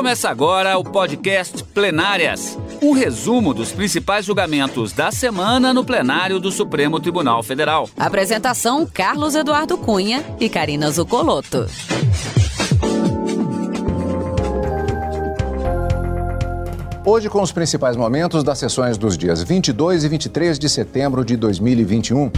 Começa agora o podcast Plenárias um resumo dos principais julgamentos da semana no plenário do Supremo Tribunal Federal. Apresentação: Carlos Eduardo Cunha e Karina Zucolotto. Hoje, com os principais momentos das sessões dos dias 22 e 23 de setembro de 2021.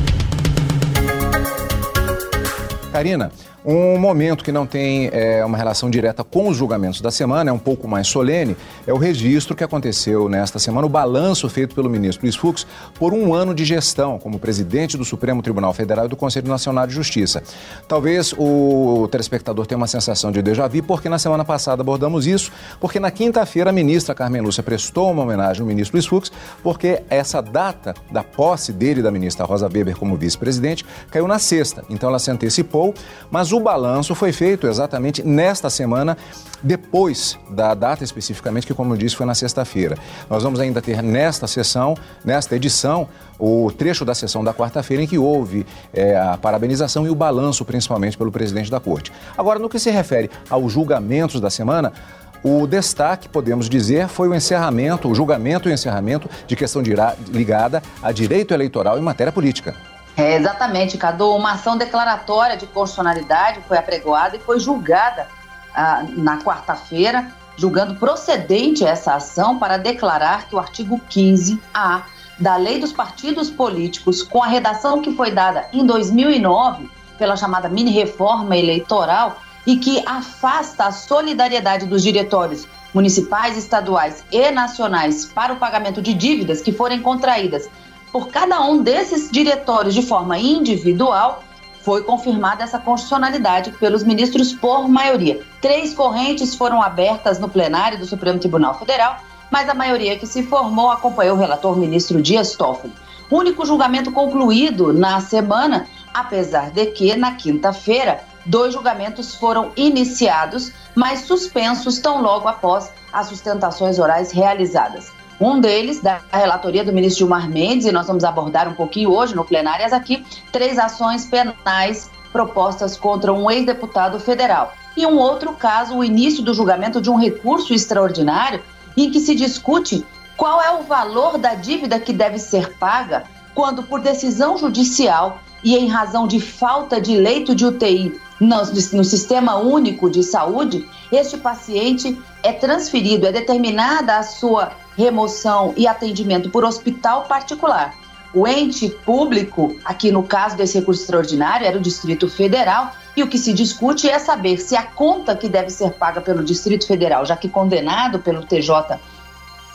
Karina, um momento que não tem é, uma relação direta com os julgamentos da semana, é um pouco mais solene, é o registro que aconteceu nesta semana, o balanço feito pelo ministro Luiz Fux por um ano de gestão como presidente do Supremo Tribunal Federal e do Conselho Nacional de Justiça. Talvez o telespectador tenha uma sensação de déjà vu, porque na semana passada abordamos isso, porque na quinta-feira a ministra Carmen Lúcia prestou uma homenagem ao ministro Luiz Fux, porque essa data da posse dele, da ministra Rosa Weber, como vice-presidente, caiu na sexta. Então ela se antecipou, mas o balanço foi feito exatamente nesta semana, depois da data especificamente, que, como eu disse, foi na sexta-feira. Nós vamos ainda ter nesta sessão, nesta edição, o trecho da sessão da quarta-feira em que houve é, a parabenização e o balanço, principalmente pelo presidente da corte. Agora, no que se refere aos julgamentos da semana, o destaque, podemos dizer, foi o encerramento, o julgamento e o encerramento de questão de, ligada a direito eleitoral em matéria política. É, exatamente, Cadu. Uma ação declaratória de constitucionalidade foi apregoada e foi julgada ah, na quarta-feira, julgando procedente essa ação para declarar que o artigo 15A da Lei dos Partidos Políticos, com a redação que foi dada em 2009 pela chamada mini-reforma eleitoral e que afasta a solidariedade dos diretórios municipais, estaduais e nacionais para o pagamento de dívidas que forem contraídas por cada um desses diretórios de forma individual, foi confirmada essa constitucionalidade pelos ministros por maioria. Três correntes foram abertas no plenário do Supremo Tribunal Federal, mas a maioria que se formou acompanhou o relator ministro Dias Toffoli. Único julgamento concluído na semana, apesar de que, na quinta-feira, dois julgamentos foram iniciados, mas suspensos tão logo após as sustentações orais realizadas. Um deles, da relatoria do ministro Gilmar Mendes, e nós vamos abordar um pouquinho hoje no plenárias aqui, três ações penais propostas contra um ex-deputado federal. E um outro caso, o início do julgamento de um recurso extraordinário em que se discute qual é o valor da dívida que deve ser paga quando, por decisão judicial e em razão de falta de leito de UTI no, no Sistema Único de Saúde, este paciente é transferido, é determinada a sua remoção e atendimento por hospital particular. O ente público, aqui no caso desse recurso extraordinário, era o Distrito Federal, e o que se discute é saber se a conta que deve ser paga pelo Distrito Federal, já que condenado pelo TJ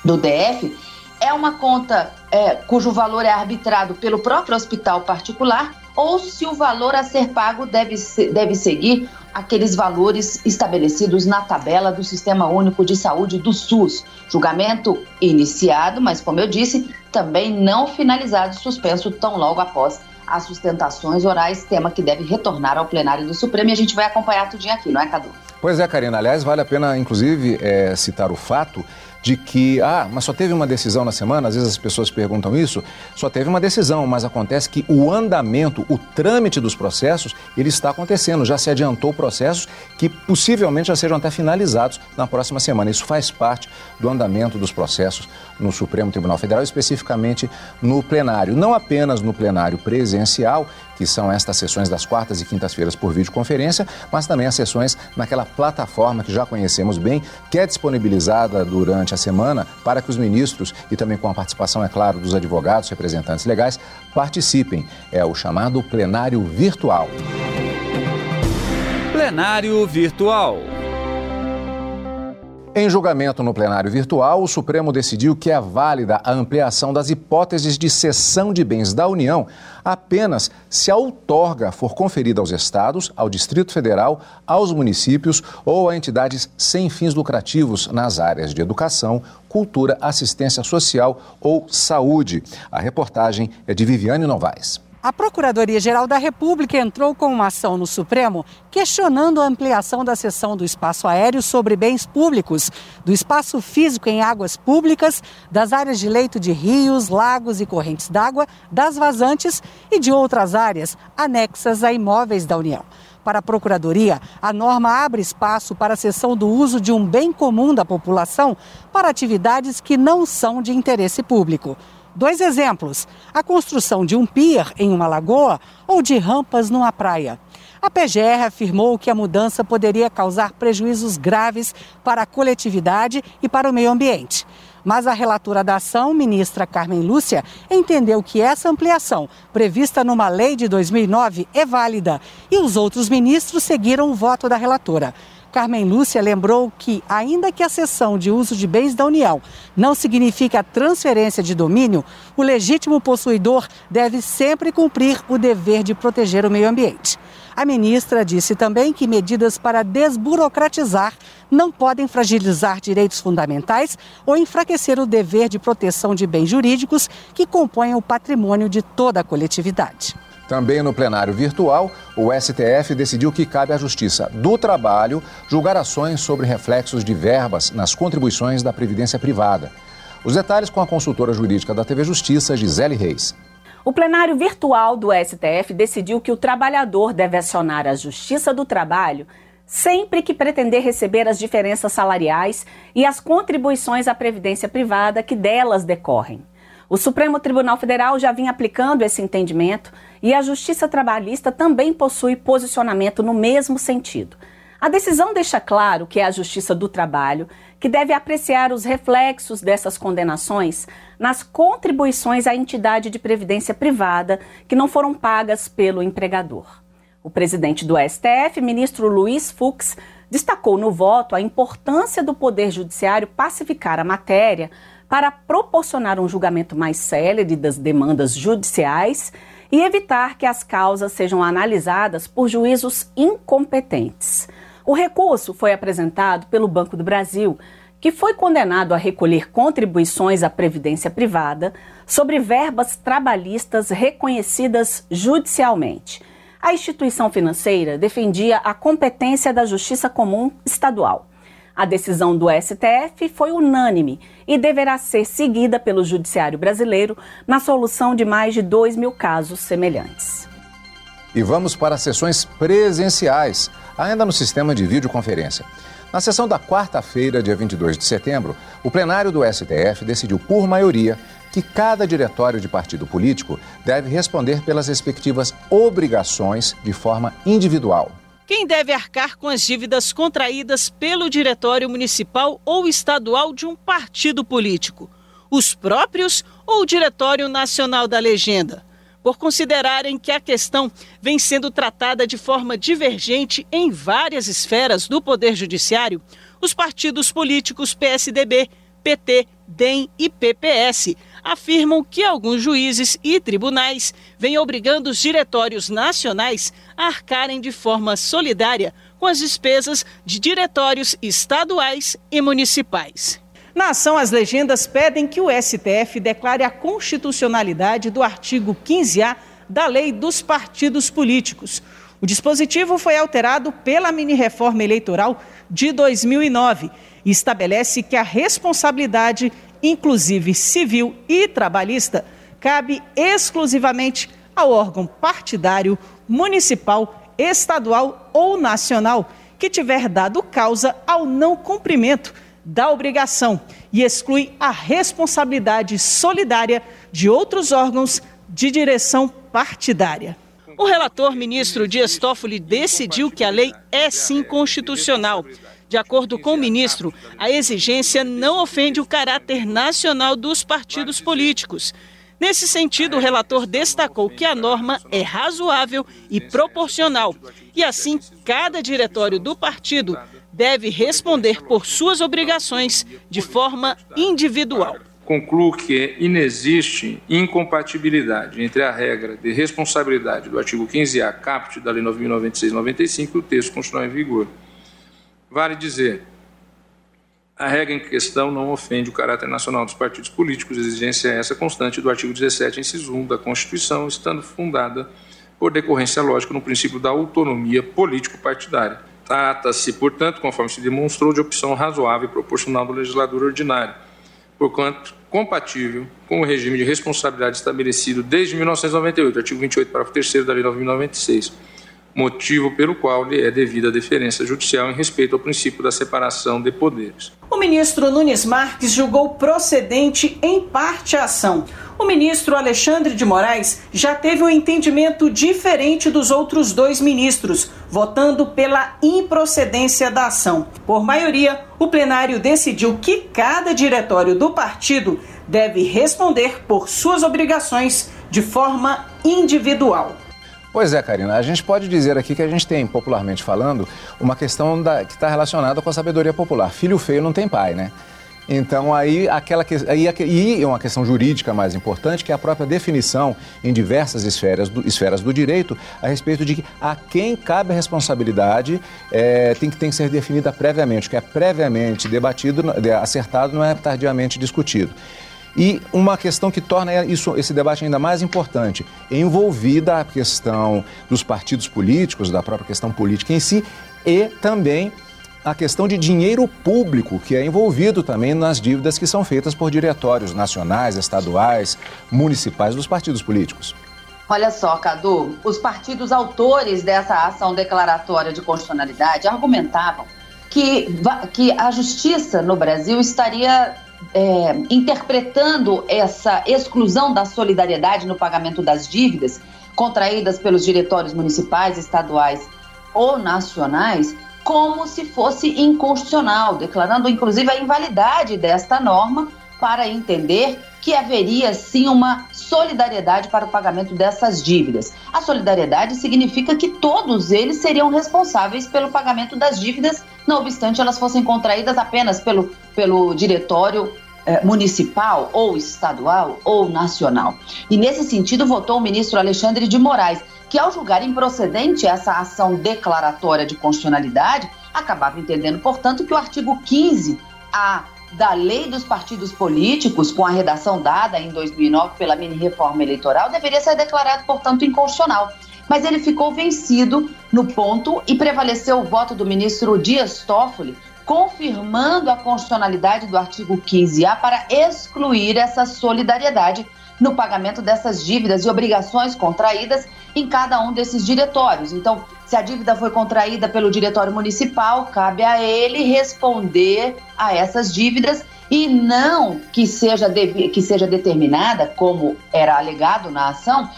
do DF, é uma conta é, cujo valor é arbitrado pelo próprio hospital particular ou se o valor a ser pago deve, deve seguir aqueles valores estabelecidos na tabela do Sistema Único de Saúde do SUS. Julgamento iniciado, mas como eu disse, também não finalizado, suspenso tão logo após as sustentações orais, tema que deve retornar ao plenário do Supremo e a gente vai acompanhar tudinho aqui, não é, Cadu? Pois é, Karina. Aliás, vale a pena, inclusive, é, citar o fato de que, ah, mas só teve uma decisão na semana, às vezes as pessoas perguntam isso, só teve uma decisão, mas acontece que o andamento, o trâmite dos processos, ele está acontecendo, já se adiantou processos que possivelmente já sejam até finalizados na próxima semana. Isso faz parte do andamento dos processos no Supremo Tribunal Federal, especificamente no plenário. Não apenas no plenário presencial, que são estas sessões das quartas e quintas-feiras por videoconferência, mas também as sessões naquela plataforma que já conhecemos bem, que é disponibilizada durante a semana para que os ministros e também com a participação, é claro, dos advogados, representantes legais, participem. É o chamado plenário virtual. Plenário virtual. Em julgamento no plenário virtual, o Supremo decidiu que é válida a ampliação das hipóteses de cessão de bens da União apenas se a outorga for conferida aos estados, ao Distrito Federal, aos municípios ou a entidades sem fins lucrativos nas áreas de educação, cultura, assistência social ou saúde. A reportagem é de Viviane Novaes. A Procuradoria-Geral da República entrou com uma ação no Supremo questionando a ampliação da seção do espaço aéreo sobre bens públicos, do espaço físico em águas públicas, das áreas de leito de rios, lagos e correntes d'água, das vazantes e de outras áreas anexas a imóveis da União. Para a Procuradoria, a norma abre espaço para a cessão do uso de um bem comum da população para atividades que não são de interesse público. Dois exemplos: a construção de um pier em uma lagoa ou de rampas numa praia. A PGR afirmou que a mudança poderia causar prejuízos graves para a coletividade e para o meio ambiente. Mas a relatora da ação, ministra Carmen Lúcia, entendeu que essa ampliação, prevista numa lei de 2009, é válida e os outros ministros seguiram o voto da relatora. Carmen Lúcia lembrou que, ainda que a cessão de uso de bens da União não signifique a transferência de domínio, o legítimo possuidor deve sempre cumprir o dever de proteger o meio ambiente. A ministra disse também que medidas para desburocratizar não podem fragilizar direitos fundamentais ou enfraquecer o dever de proteção de bens jurídicos que compõem o patrimônio de toda a coletividade. Também no plenário virtual, o STF decidiu que cabe à Justiça do Trabalho julgar ações sobre reflexos de verbas nas contribuições da Previdência Privada. Os detalhes com a consultora jurídica da TV Justiça, Gisele Reis. O plenário virtual do STF decidiu que o trabalhador deve acionar a Justiça do Trabalho sempre que pretender receber as diferenças salariais e as contribuições à previdência privada que delas decorrem. O Supremo Tribunal Federal já vinha aplicando esse entendimento e a Justiça Trabalhista também possui posicionamento no mesmo sentido. A decisão deixa claro que é a Justiça do Trabalho que deve apreciar os reflexos dessas condenações nas contribuições à entidade de previdência privada que não foram pagas pelo empregador. O presidente do STF, ministro Luiz Fux, destacou no voto a importância do Poder Judiciário pacificar a matéria para proporcionar um julgamento mais célere das demandas judiciais e evitar que as causas sejam analisadas por juízos incompetentes. O recurso foi apresentado pelo Banco do Brasil, que foi condenado a recolher contribuições à previdência privada sobre verbas trabalhistas reconhecidas judicialmente. A instituição financeira defendia a competência da Justiça Comum Estadual. A decisão do STF foi unânime e deverá ser seguida pelo Judiciário Brasileiro na solução de mais de 2 mil casos semelhantes. E vamos para sessões presenciais, ainda no sistema de videoconferência. Na sessão da quarta-feira, dia 22 de setembro, o plenário do STF decidiu por maioria que cada diretório de partido político deve responder pelas respectivas obrigações de forma individual. Quem deve arcar com as dívidas contraídas pelo diretório municipal ou estadual de um partido político? Os próprios ou o Diretório Nacional da Legenda? Por considerarem que a questão vem sendo tratada de forma divergente em várias esferas do Poder Judiciário, os partidos políticos PSDB, PT, DEM e PPS afirmam que alguns juízes e tribunais vêm obrigando os diretórios nacionais a arcarem de forma solidária com as despesas de diretórios estaduais e municipais. Na ação, as legendas pedem que o STF declare a constitucionalidade do artigo 15A da Lei dos Partidos Políticos. O dispositivo foi alterado pela mini-reforma eleitoral de 2009 e estabelece que a responsabilidade inclusive civil e trabalhista, cabe exclusivamente ao órgão partidário, municipal, estadual ou nacional que tiver dado causa ao não cumprimento da obrigação e exclui a responsabilidade solidária de outros órgãos de direção partidária. O relator ministro Dias Toffoli decidiu que a lei é sim constitucional de acordo com o ministro, a exigência não ofende o caráter nacional dos partidos políticos. Nesse sentido, o relator destacou que a norma é razoável e proporcional, e assim cada diretório do partido deve responder por suas obrigações de forma individual. Concluo que inexiste incompatibilidade entre a regra de responsabilidade do artigo 15A caput da Lei 9.096-95 e o texto constitucional em vigor. Vale dizer, a regra em questão não ofende o caráter nacional dos partidos políticos, exigência essa constante do artigo 17, inciso 1 da Constituição, estando fundada por decorrência lógica no princípio da autonomia político-partidária. Trata-se, portanto, conforme se demonstrou, de opção razoável e proporcional do legislador ordinário, porquanto compatível com o regime de responsabilidade estabelecido desde 1998, artigo 28, parágrafo 3 da Lei 9.096 motivo pelo qual lhe é devida a deferência judicial em respeito ao princípio da separação de poderes. O ministro Nunes Marques julgou procedente em parte a ação. O ministro Alexandre de Moraes já teve um entendimento diferente dos outros dois ministros, votando pela improcedência da ação. Por maioria, o plenário decidiu que cada diretório do partido deve responder por suas obrigações de forma individual. Pois é, Karina, a gente pode dizer aqui que a gente tem, popularmente falando, uma questão da, que está relacionada com a sabedoria popular. Filho feio não tem pai, né? Então, aí, aquela que, aí, e uma questão jurídica mais importante, que é a própria definição em diversas esferas do, esferas do direito a respeito de que a quem cabe a responsabilidade é, tem, que, tem que ser definida previamente, que é previamente debatido, acertado, não é tardiamente discutido. E uma questão que torna isso, esse debate ainda mais importante, envolvida a questão dos partidos políticos, da própria questão política em si, e também a questão de dinheiro público, que é envolvido também nas dívidas que são feitas por diretórios nacionais, estaduais, municipais dos partidos políticos. Olha só, Cadu, os partidos autores dessa ação declaratória de constitucionalidade argumentavam que, que a justiça no Brasil estaria é, interpretando essa exclusão da solidariedade no pagamento das dívidas contraídas pelos diretórios municipais, estaduais ou nacionais como se fosse inconstitucional, declarando inclusive a invalidade desta norma para entender que haveria sim uma solidariedade para o pagamento dessas dívidas. A solidariedade significa que todos eles seriam responsáveis pelo pagamento das dívidas, não obstante elas fossem contraídas apenas pelo, pelo diretório eh, municipal ou estadual ou nacional. E nesse sentido votou o ministro Alexandre de Moraes, que ao julgar improcedente essa ação declaratória de constitucionalidade, acabava entendendo, portanto, que o artigo 15 A da Lei dos Partidos Políticos, com a redação dada em 2009 pela mini-reforma eleitoral, deveria ser declarado, portanto, inconstitucional. Mas ele ficou vencido no ponto e prevaleceu o voto do ministro Dias Toffoli, confirmando a constitucionalidade do artigo 15A para excluir essa solidariedade no pagamento dessas dívidas e obrigações contraídas em cada um desses diretórios. Então, se a dívida foi contraída pelo diretório municipal, cabe a ele responder a essas dívidas e não que seja, que seja determinada, como era alegado na ação,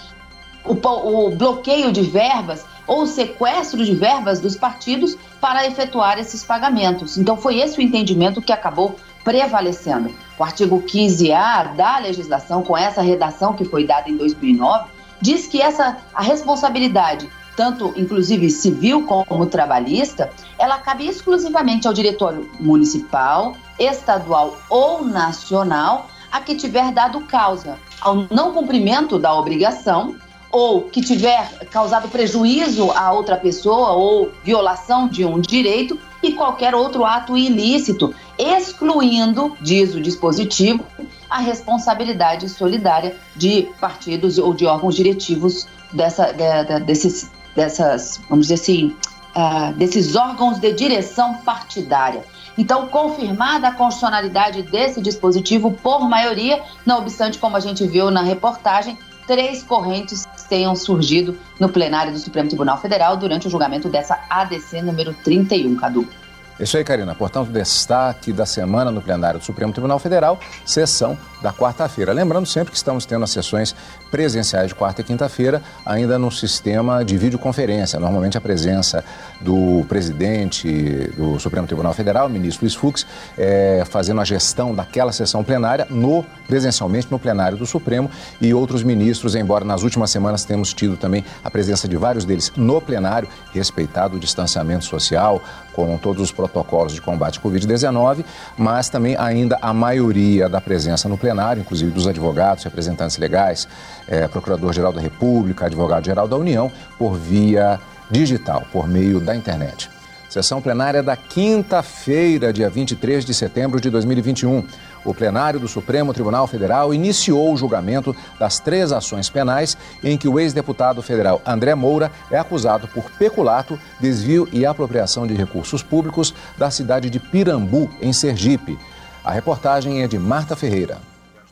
o, o bloqueio de verbas ou sequestro de verbas dos partidos para efetuar esses pagamentos. Então, foi esse o entendimento que acabou prevalecendo. O artigo 15A da legislação, com essa redação que foi dada em 2009, diz que essa a responsabilidade tanto inclusive civil como trabalhista, ela cabe exclusivamente ao diretório municipal, estadual ou nacional a que tiver dado causa ao não cumprimento da obrigação ou que tiver causado prejuízo a outra pessoa ou violação de um direito e qualquer outro ato ilícito, excluindo, diz o dispositivo, a responsabilidade solidária de partidos ou de órgãos diretivos dessa, de, de, desses dessas, vamos dizer assim, uh, desses órgãos de direção partidária. Então, confirmada a constitucionalidade desse dispositivo por maioria, não obstante, como a gente viu na reportagem, três correntes tenham surgido no plenário do Supremo Tribunal Federal durante o julgamento dessa ADC número 31, Cadu. Isso aí, Karina. Portanto, destaque da semana no plenário do Supremo Tribunal Federal, sessão da quarta-feira. Lembrando sempre que estamos tendo as sessões presenciais de quarta e quinta-feira, ainda no sistema de videoconferência. Normalmente a presença do presidente do Supremo Tribunal Federal, o ministro Luiz Fux, é, fazendo a gestão daquela sessão plenária no presencialmente no plenário do Supremo e outros ministros, embora nas últimas semanas temos tido também a presença de vários deles no plenário, respeitado o distanciamento social, com todos os protocolos de combate à Covid-19, mas também ainda a maioria da presença no plenário, inclusive dos advogados, representantes legais, é, Procurador-Geral da República, Advogado-Geral da União, por via digital, por meio da internet. Sessão plenária da quinta-feira, dia 23 de setembro de 2021 o plenário do Supremo Tribunal Federal iniciou o julgamento das três ações penais em que o ex-deputado federal André Moura é acusado por peculato, desvio e apropriação de recursos públicos da cidade de Pirambu, em Sergipe. A reportagem é de Marta Ferreira.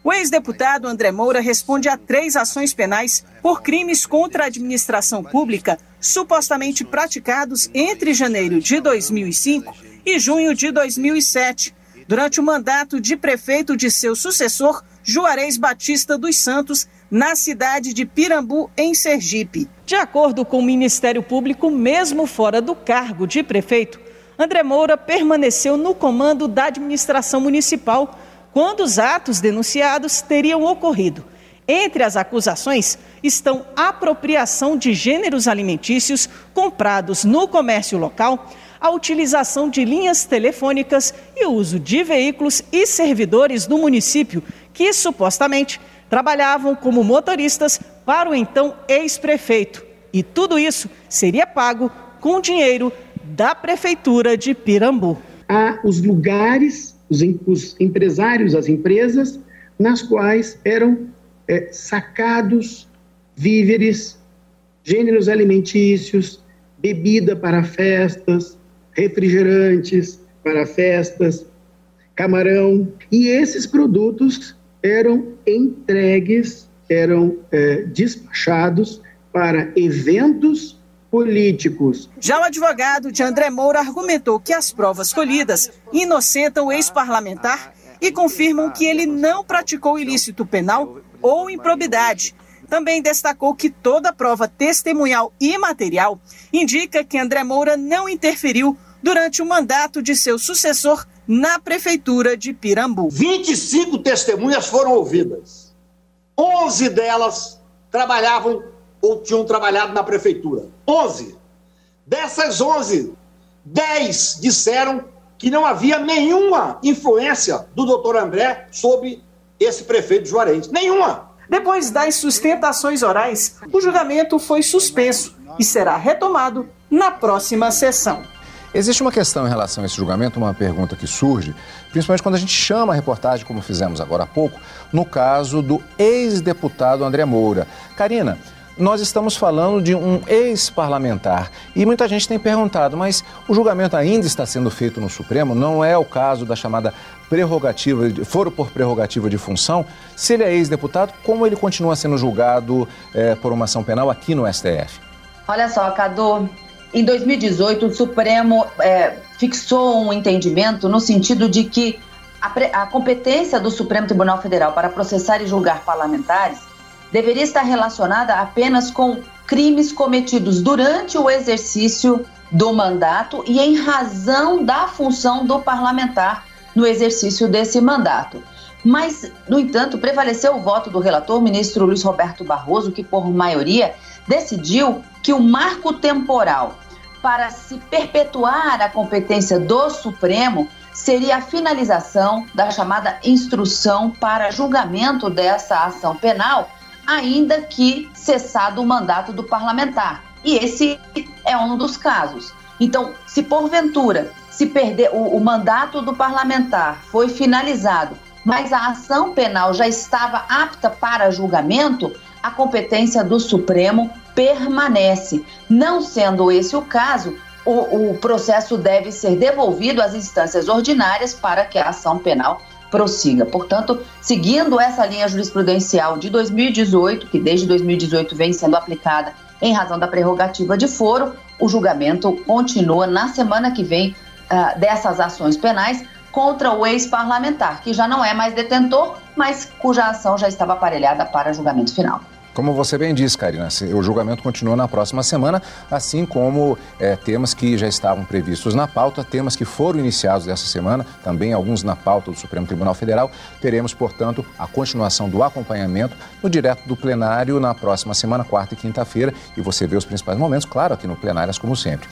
O ex-deputado André Moura responde a três ações penais por crimes contra a administração pública supostamente praticados entre janeiro de 2005 e junho de 2007, durante o mandato de prefeito de seu sucessor, Juarez Batista dos Santos, na cidade de Pirambu, em Sergipe. De acordo com o Ministério Público, mesmo fora do cargo de prefeito, André Moura permaneceu no comando da administração municipal quando os atos denunciados teriam ocorrido. Entre as acusações estão apropriação de gêneros alimentícios comprados no comércio local, a utilização de linhas telefônicas e o uso de veículos e servidores do município que supostamente trabalhavam como motoristas para o então ex-prefeito. E tudo isso seria pago com dinheiro da Prefeitura de Pirambu. Há os lugares, os, os empresários, as empresas, nas quais eram é, sacados víveres, gêneros alimentícios, bebida para festas, refrigerantes para festas, camarão. E esses produtos eram entregues, eram é, despachados para eventos políticos. Já o advogado de André Moura argumentou que as provas colhidas inocentam o ex-parlamentar e confirmam que ele não praticou ilícito penal ou improbidade. Também destacou que toda prova testemunhal e material indica que André Moura não interferiu durante o mandato de seu sucessor na prefeitura de Pirambu. 25 testemunhas foram ouvidas. 11 delas trabalhavam ou tinham trabalhado na prefeitura. 11. Dessas 11, 10 disseram que não havia nenhuma influência do doutor André sobre esse prefeito Juarez. Nenhuma. Depois das sustentações orais, o julgamento foi suspenso e será retomado na próxima sessão. Existe uma questão em relação a esse julgamento, uma pergunta que surge, principalmente quando a gente chama a reportagem, como fizemos agora há pouco, no caso do ex-deputado André Moura. Karina, nós estamos falando de um ex-parlamentar e muita gente tem perguntado, mas o julgamento ainda está sendo feito no Supremo? Não é o caso da chamada prerrogativa, foro por prerrogativa de função? Se ele é ex-deputado, como ele continua sendo julgado é, por uma ação penal aqui no STF? Olha só, Cadu, em 2018, o Supremo é, fixou um entendimento no sentido de que a, a competência do Supremo Tribunal Federal para processar e julgar parlamentares deveria estar relacionada apenas com crimes cometidos durante o exercício do mandato e em razão da função do parlamentar no exercício desse mandato. Mas, no entanto, prevaleceu o voto do relator, ministro Luiz Roberto Barroso, que, por maioria, decidiu que o marco temporal para se perpetuar a competência do Supremo seria a finalização da chamada instrução para julgamento dessa ação penal, ainda que cessado o mandato do parlamentar. E esse é um dos casos. Então, se porventura se perder o, o mandato do parlamentar foi finalizado, mas a ação penal já estava apta para julgamento, a competência do Supremo permanece. Não sendo esse o caso, o, o, processo deve ser devolvido às instâncias ordinárias para que a ação penal prossiga. Portanto, seguindo essa linha jurisprudencial de 2018, que desde 2018 vem sendo aplicada em razão da prerrogativa de foro, o julgamento continua na semana que vem uh, dessas ações penais contra o ex-parlamentar, que já não é mais detentor, mas cuja ação já estava aparelhada para julgamento final. Como você bem disse, Karina, o julgamento continua na próxima semana, assim como é, temas que já estavam previstos na pauta, temas que foram iniciados essa semana, também alguns na pauta do Supremo Tribunal Federal. Teremos, portanto, a continuação do acompanhamento no direto do plenário na próxima semana, quarta e quinta-feira, e você vê os principais momentos, claro, aqui no Plenárias, como sempre.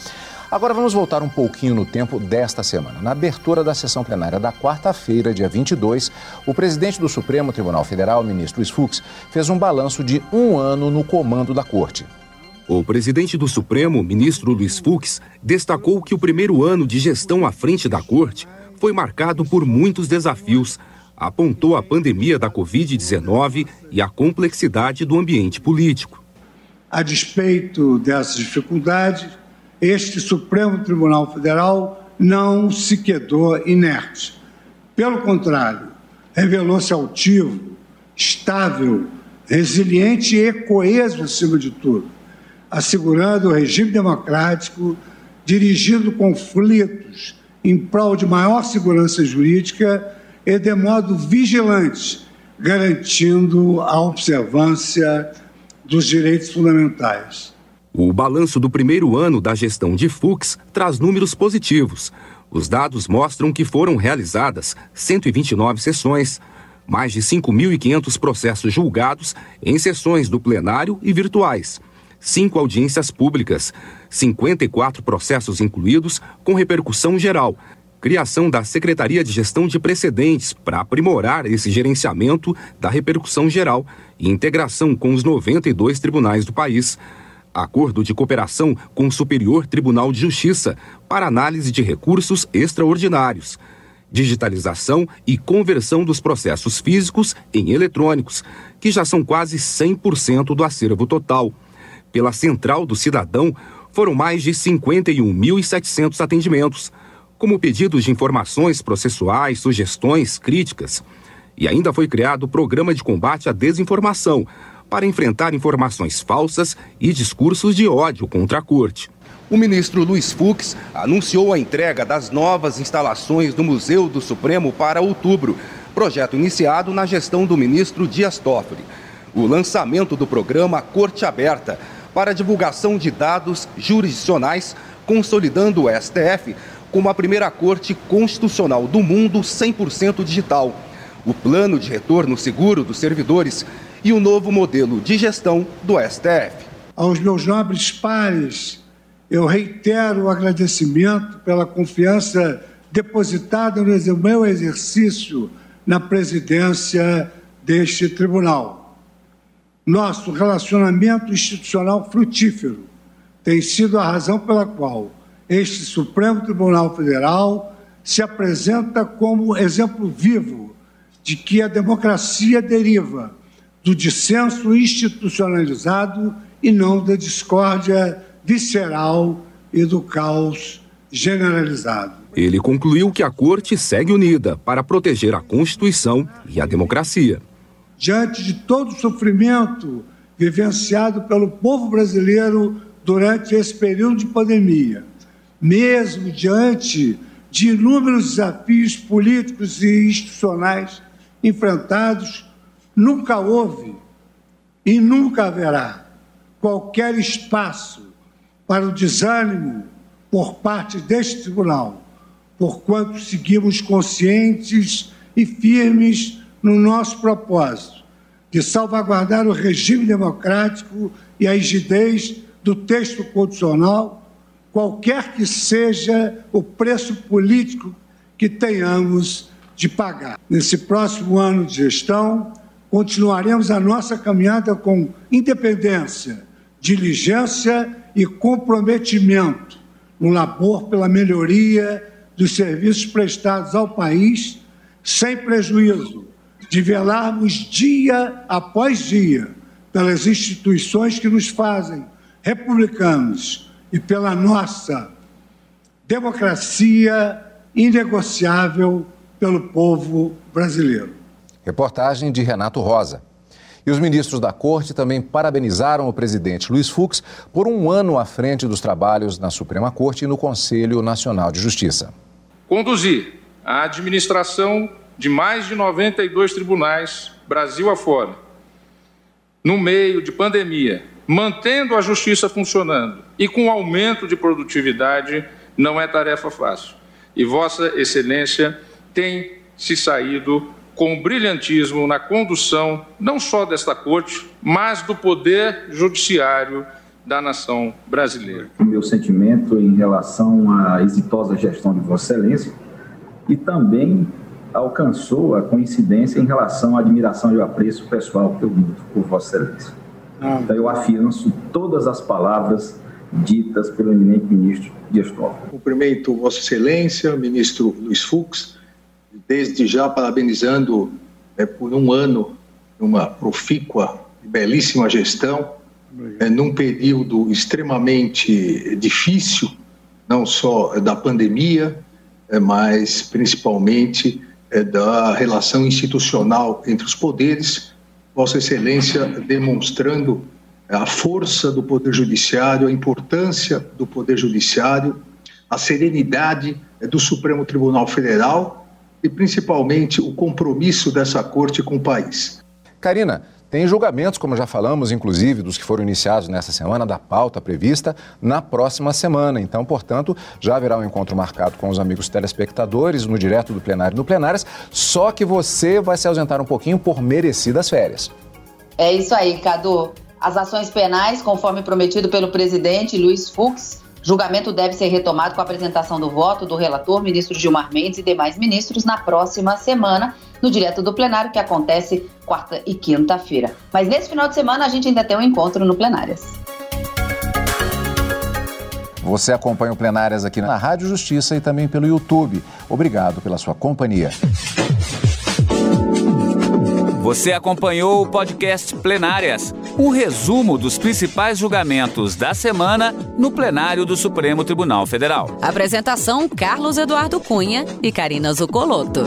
Agora vamos voltar um pouquinho no tempo desta semana. Na abertura da sessão plenária da quarta-feira, dia 22, o presidente do Supremo Tribunal Federal, ministro Luiz Fux, fez um balanço de um ano no comando da corte. O presidente do Supremo, ministro Luiz Fux, destacou que o primeiro ano de gestão à frente da corte foi marcado por muitos desafios. Apontou a pandemia da Covid-19 e a complexidade do ambiente político. A despeito dessas dificuldades, este Supremo Tribunal Federal não se quedou inerte. Pelo contrário, revelou-se altivo, estável, resiliente e coeso acima de tudo. assegurando o regime democrático, dirigindo conflitos em prol de maior segurança jurídica e de modo vigilante, garantindo a observância dos direitos fundamentais. O balanço do primeiro ano da gestão de Fux traz números positivos. Os dados mostram que foram realizadas 129 sessões, mais de 5.500 processos julgados em sessões do plenário e virtuais, cinco audiências públicas, 54 processos incluídos com repercussão geral, criação da Secretaria de Gestão de Precedentes para aprimorar esse gerenciamento da repercussão geral e integração com os 92 tribunais do país acordo de cooperação com o Superior Tribunal de Justiça para análise de recursos extraordinários, digitalização e conversão dos processos físicos em eletrônicos, que já são quase 100% do acervo total. Pela Central do Cidadão, foram mais de 51.700 atendimentos, como pedidos de informações processuais, sugestões, críticas. E ainda foi criado o Programa de Combate à Desinformação, para enfrentar informações falsas e discursos de ódio contra a corte. O ministro Luiz Fux anunciou a entrega das novas instalações do Museu do Supremo para outubro, projeto iniciado na gestão do ministro Dias Toffoli. O lançamento do programa Corte Aberta para divulgação de dados jurisdicionais, consolidando o STF como a primeira corte constitucional do mundo 100% digital. O plano de retorno seguro dos servidores e o novo modelo de gestão do STF. Aos meus nobres pares, eu reitero o agradecimento pela confiança depositada no meu exercício na presidência deste tribunal. Nosso relacionamento institucional frutífero tem sido a razão pela qual este Supremo Tribunal Federal se apresenta como exemplo vivo de que a democracia deriva do dissenso institucionalizado e não da discórdia visceral e do caos generalizado. Ele concluiu que a Corte segue unida para proteger a Constituição e a democracia. Diante de todo o sofrimento vivenciado pelo povo brasileiro durante esse período de pandemia, mesmo diante de inúmeros desafios políticos e institucionais enfrentados, Nunca houve e nunca haverá qualquer espaço para o desânimo por parte deste tribunal, porquanto seguimos conscientes e firmes no nosso propósito de salvaguardar o regime democrático e a rigidez do texto constitucional, qualquer que seja o preço político que tenhamos de pagar. Nesse próximo ano de gestão, continuaremos a nossa caminhada com independência, diligência e comprometimento no labor pela melhoria dos serviços prestados ao país, sem prejuízo de velarmos dia após dia pelas instituições que nos fazem republicanos e pela nossa democracia inegociável pelo povo brasileiro. Reportagem de Renato Rosa. E os ministros da Corte também parabenizaram o presidente Luiz Fux por um ano à frente dos trabalhos na Suprema Corte e no Conselho Nacional de Justiça. Conduzir a administração de mais de 92 tribunais, Brasil afora, no meio de pandemia, mantendo a justiça funcionando e com aumento de produtividade, não é tarefa fácil. E Vossa Excelência tem se saído com brilhantismo na condução não só desta corte, mas do poder judiciário da nação brasileira. O meu sentimento em relação à exitosa gestão de Vossa Excelência e também alcançou a coincidência em relação à admiração e ao apreço pessoal que eu nutro por Vossa Excelência. Ah. Então eu afianço todas as palavras ditas pelo eminente ministro Dias Toffoli. Cumprimento Vossa Excelência, ministro Luiz Fux, desde já parabenizando é, por um ano uma profícua e belíssima gestão, é, num período extremamente difícil, não só da pandemia, é, mas principalmente é, da relação institucional entre os poderes. Vossa Excelência demonstrando a força do Poder Judiciário, a importância do Poder Judiciário, a serenidade do Supremo Tribunal Federal e, principalmente, o compromisso dessa Corte com o país. Karina, tem julgamentos, como já falamos, inclusive, dos que foram iniciados nessa semana, da pauta prevista na próxima semana. Então, portanto, já haverá um encontro marcado com os amigos telespectadores no direto do plenário no Plenárias, só que você vai se ausentar um pouquinho por merecidas férias. É isso aí, Cadu. As ações penais, conforme prometido pelo presidente Luiz Fux, julgamento deve ser retomado com a apresentação do voto do relator, ministro Gilmar Mendes e demais ministros na próxima semana, no direto do plenário, que acontece quarta e quinta-feira. Mas nesse final de semana a gente ainda tem um encontro no Plenárias. Você acompanha o Plenárias aqui na Rádio Justiça e também pelo YouTube. Obrigado pela sua companhia. Você acompanhou o podcast Plenárias, um resumo dos principais julgamentos da semana no plenário do Supremo Tribunal Federal. Apresentação: Carlos Eduardo Cunha e Karina Zucolotto.